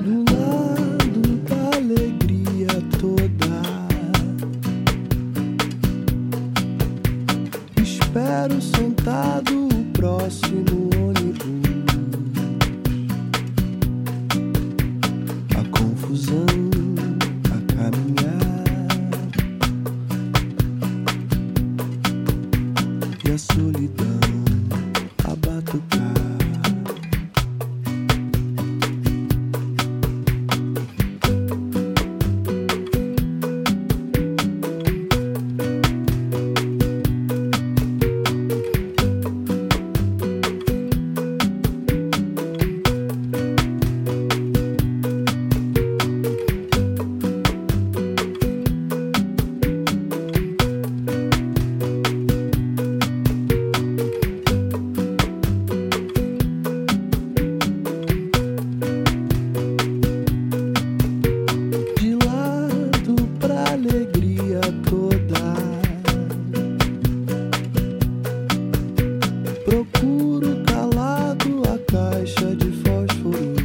do lado da alegria toda. Espero sentado o próximo ônibus. A confusão a caminhar e a solidão a batucar. deixa de fósforo